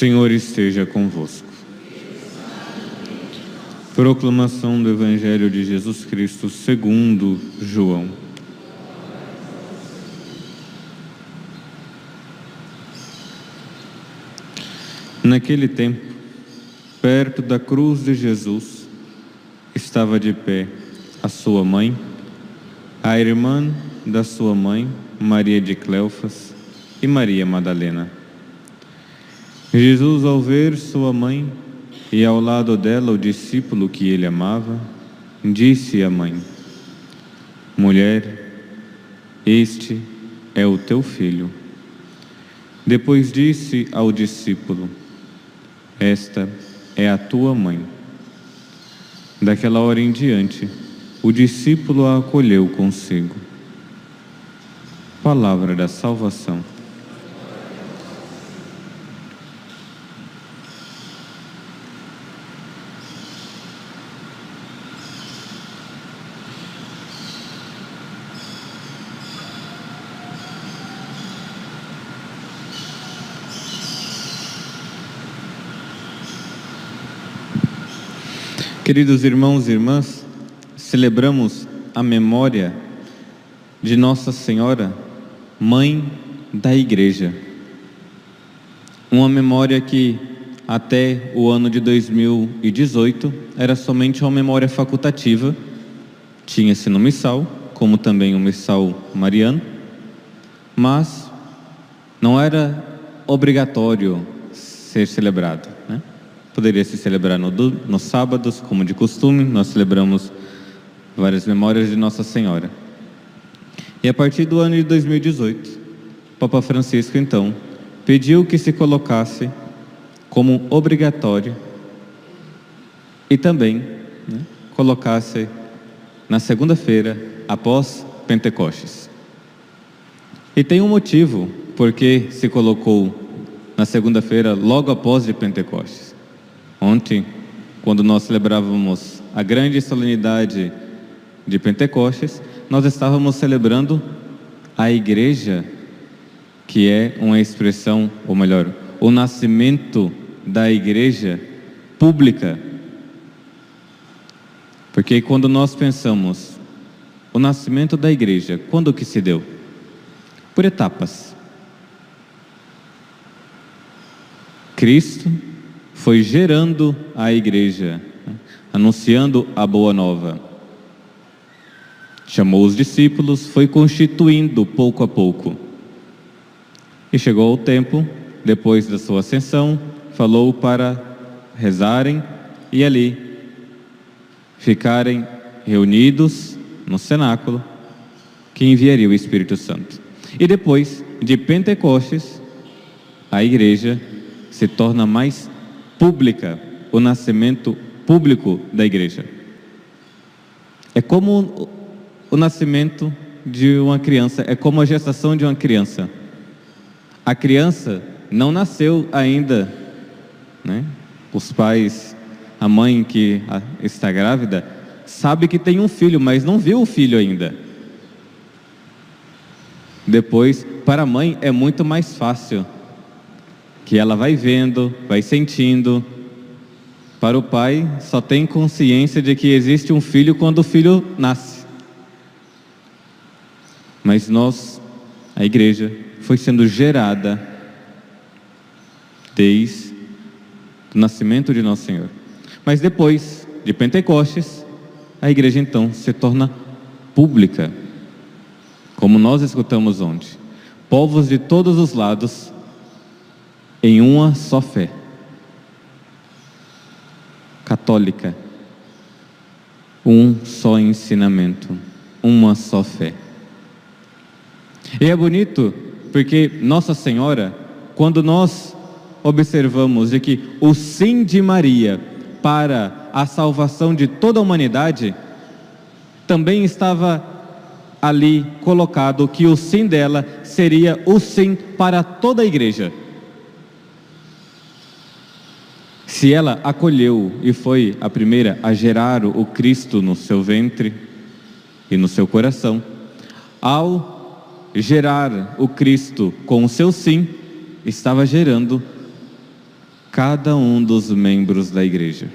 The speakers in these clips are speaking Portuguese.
Senhor esteja convosco. Proclamação do Evangelho de Jesus Cristo segundo João. Naquele tempo, perto da cruz de Jesus, estava de pé a sua mãe, a irmã da sua mãe, Maria de Cleofas e Maria Madalena. Jesus, ao ver sua mãe e ao lado dela o discípulo que ele amava, disse à mãe: Mulher, este é o teu filho. Depois disse ao discípulo: Esta é a tua mãe. Daquela hora em diante, o discípulo a acolheu consigo. Palavra da salvação. Queridos irmãos e irmãs, celebramos a memória de Nossa Senhora, Mãe da Igreja. Uma memória que até o ano de 2018 era somente uma memória facultativa, tinha-se no missal, como também o missal mariano, mas não era obrigatório ser celebrado. Poderia se celebrar no, nos sábados, como de costume, nós celebramos várias memórias de Nossa Senhora. E a partir do ano de 2018, Papa Francisco, então, pediu que se colocasse como obrigatório e também né, colocasse na segunda-feira após Pentecostes. E tem um motivo porque se colocou na segunda-feira logo após de Pentecostes. Ontem, quando nós celebrávamos a grande solenidade de Pentecostes, nós estávamos celebrando a igreja, que é uma expressão, ou melhor, o nascimento da igreja pública. Porque quando nós pensamos o nascimento da igreja, quando que se deu? Por etapas. Cristo foi gerando a igreja, anunciando a boa nova. Chamou os discípulos, foi constituindo pouco a pouco. E chegou o tempo, depois da sua ascensão, falou para rezarem e ali ficarem reunidos no cenáculo que enviaria o Espírito Santo. E depois de Pentecostes, a igreja se torna mais pública, o nascimento público da igreja. É como o nascimento de uma criança, é como a gestação de uma criança. A criança não nasceu ainda, né? Os pais, a mãe que está grávida, sabe que tem um filho, mas não viu o filho ainda. Depois, para a mãe é muito mais fácil que ela vai vendo, vai sentindo. Para o pai, só tem consciência de que existe um filho quando o filho nasce. Mas nós, a igreja, foi sendo gerada desde o nascimento de Nosso Senhor. Mas depois de Pentecostes, a igreja então se torna pública, como nós escutamos ontem. Povos de todos os lados em uma só fé católica, um só ensinamento, uma só fé. E é bonito porque Nossa Senhora, quando nós observamos de que o sim de Maria para a salvação de toda a humanidade, também estava ali colocado que o sim dela seria o sim para toda a igreja. Se ela acolheu e foi a primeira a gerar o Cristo no seu ventre e no seu coração, ao gerar o Cristo com o seu sim, estava gerando cada um dos membros da igreja.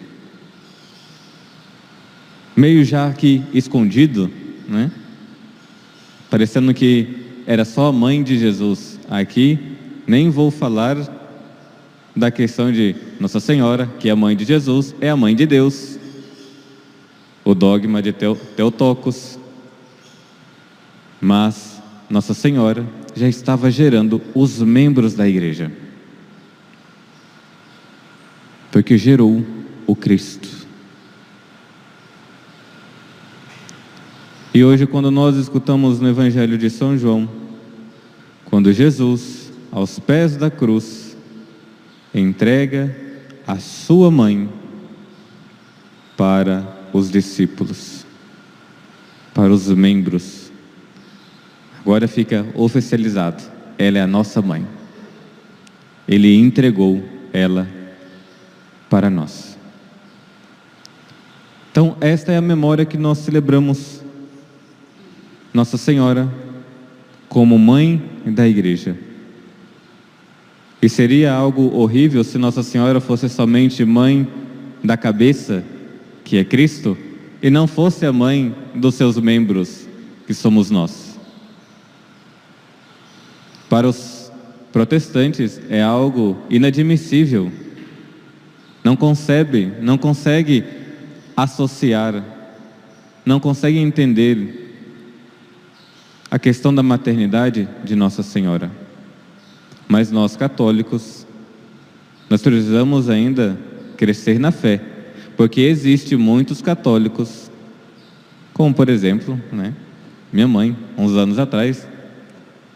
Meio já que escondido, né? Parecendo que era só a mãe de Jesus. Aqui nem vou falar da questão de Nossa Senhora, que é a mãe de Jesus, é a mãe de Deus. O dogma de Teotocos. Mas Nossa Senhora já estava gerando os membros da igreja. Porque gerou o Cristo. E hoje, quando nós escutamos no Evangelho de São João, quando Jesus, aos pés da cruz, entrega a sua mãe para os discípulos, para os membros. Agora fica oficializado: ela é a nossa mãe. Ele entregou ela para nós. Então, esta é a memória que nós celebramos Nossa Senhora como mãe da igreja. E seria algo horrível se Nossa Senhora fosse somente mãe da cabeça, que é Cristo, e não fosse a mãe dos seus membros, que somos nós. Para os protestantes é algo inadmissível. Não concebe, não consegue associar, não consegue entender a questão da maternidade de Nossa Senhora. Mas nós católicos, nós precisamos ainda crescer na fé, porque existe muitos católicos, como por exemplo, né, minha mãe, uns anos atrás,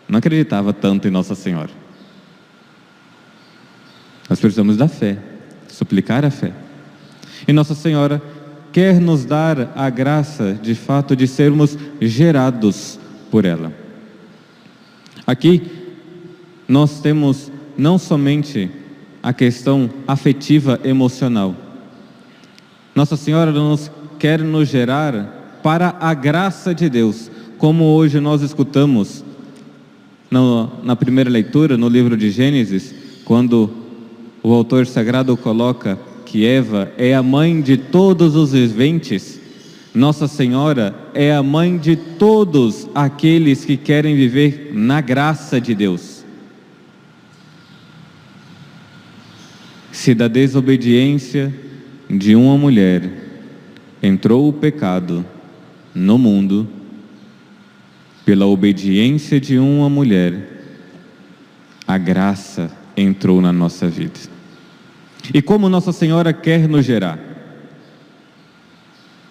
não acreditava tanto em Nossa Senhora. Nós precisamos da fé, suplicar a fé. E Nossa Senhora quer nos dar a graça, de fato, de sermos gerados por ela. Aqui nós temos não somente a questão afetiva emocional. Nossa Senhora nos quer nos gerar para a graça de Deus, como hoje nós escutamos no, na primeira leitura, no livro de Gênesis, quando o autor sagrado coloca que Eva é a mãe de todos os viventes, Nossa Senhora é a mãe de todos aqueles que querem viver na graça de Deus. Se da desobediência de uma mulher entrou o pecado no mundo, pela obediência de uma mulher, a graça entrou na nossa vida. E como Nossa Senhora quer nos gerar?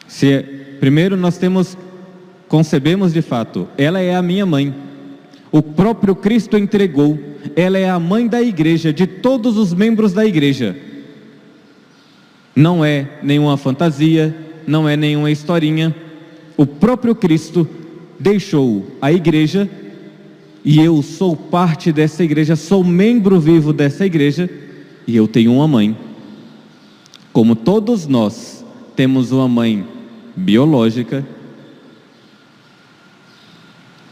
Se primeiro nós temos concebemos de fato, ela é a minha mãe. O próprio Cristo entregou ela é a mãe da igreja, de todos os membros da igreja. Não é nenhuma fantasia, não é nenhuma historinha. O próprio Cristo deixou a igreja e eu sou parte dessa igreja, sou membro vivo dessa igreja e eu tenho uma mãe. Como todos nós temos uma mãe biológica,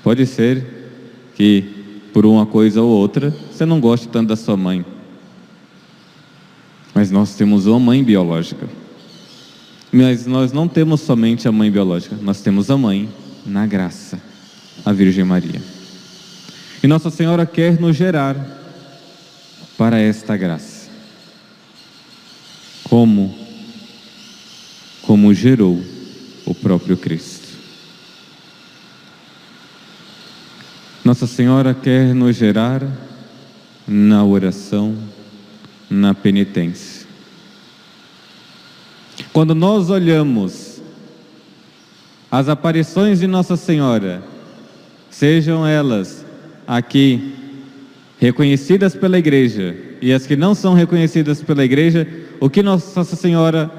pode ser que por uma coisa ou outra, você não gosta tanto da sua mãe. Mas nós temos uma mãe biológica. Mas nós não temos somente a mãe biológica, nós temos a mãe na graça, a Virgem Maria. E Nossa Senhora quer nos gerar para esta graça. Como? Como gerou o próprio Cristo. Nossa Senhora quer nos gerar na oração, na penitência. Quando nós olhamos as aparições de Nossa Senhora, sejam elas aqui reconhecidas pela igreja e as que não são reconhecidas pela igreja, o que Nossa Senhora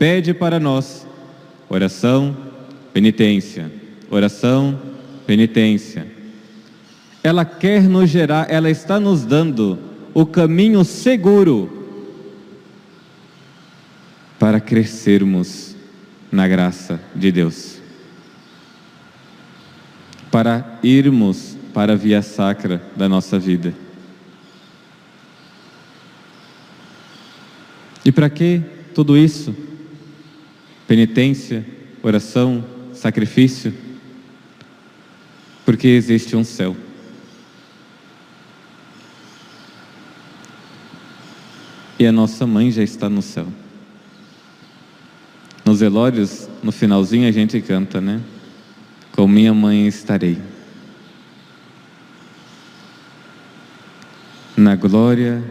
pede para nós? Oração, penitência. Oração, penitência ela quer nos gerar, ela está nos dando o caminho seguro para crescermos na graça de Deus, para irmos para a via sacra da nossa vida. E para que tudo isso? Penitência, oração, sacrifício? Porque existe um céu. E a nossa mãe já está no céu. Nos velórios, no finalzinho, a gente canta, né? Com minha mãe estarei. Na glória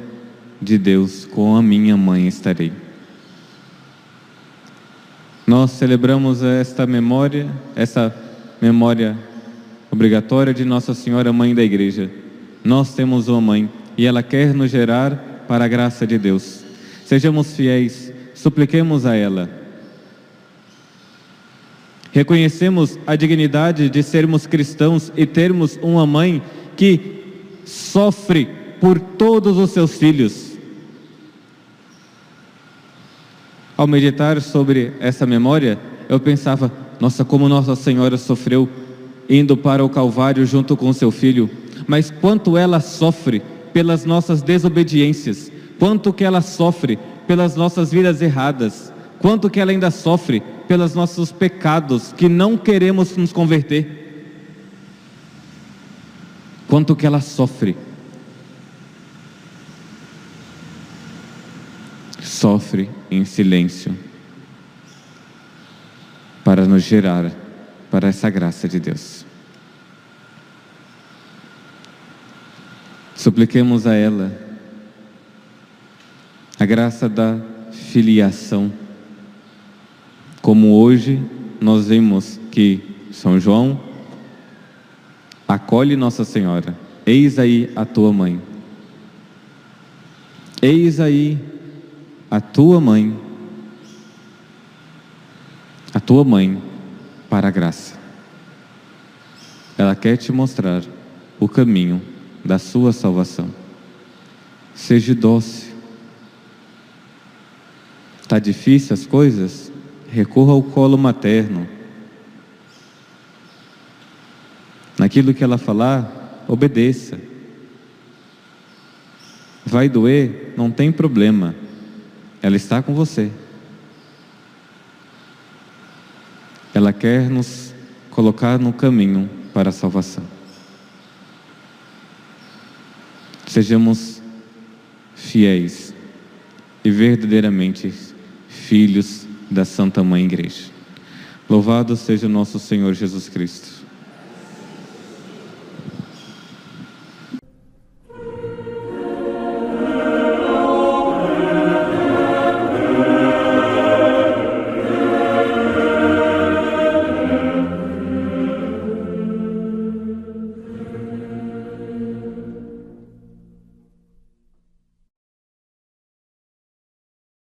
de Deus, com a minha mãe estarei. Nós celebramos esta memória, essa memória obrigatória de Nossa Senhora Mãe da Igreja. Nós temos uma mãe e ela quer nos gerar para a graça de Deus. Sejamos fiéis, supliquemos a ela. Reconhecemos a dignidade de sermos cristãos e termos uma mãe que sofre por todos os seus filhos Ao meditar sobre essa memória, eu pensava: nossa, como Nossa Senhora sofreu indo para o Calvário junto com seu filho, mas quanto ela sofre pelas nossas desobediências, quanto que ela sofre pelas nossas vidas erradas, quanto que ela ainda sofre pelos nossos pecados que não queremos nos converter. Quanto que ela sofre sofre em silêncio para nos gerar para essa graça de Deus. Supliquemos a ela a graça da filiação, como hoje nós vimos que São João acolhe Nossa Senhora, eis aí a tua mãe, eis aí a tua mãe, a tua mãe para a graça. Ela quer te mostrar o caminho da sua salvação. Seja doce. Está difícil as coisas? Recorra ao colo materno. Naquilo que ela falar, obedeça. Vai doer? Não tem problema. Ela está com você. Ela quer nos colocar no caminho para a salvação. Sejamos fiéis e verdadeiramente filhos da Santa Mãe Igreja. Louvado seja o nosso Senhor Jesus Cristo.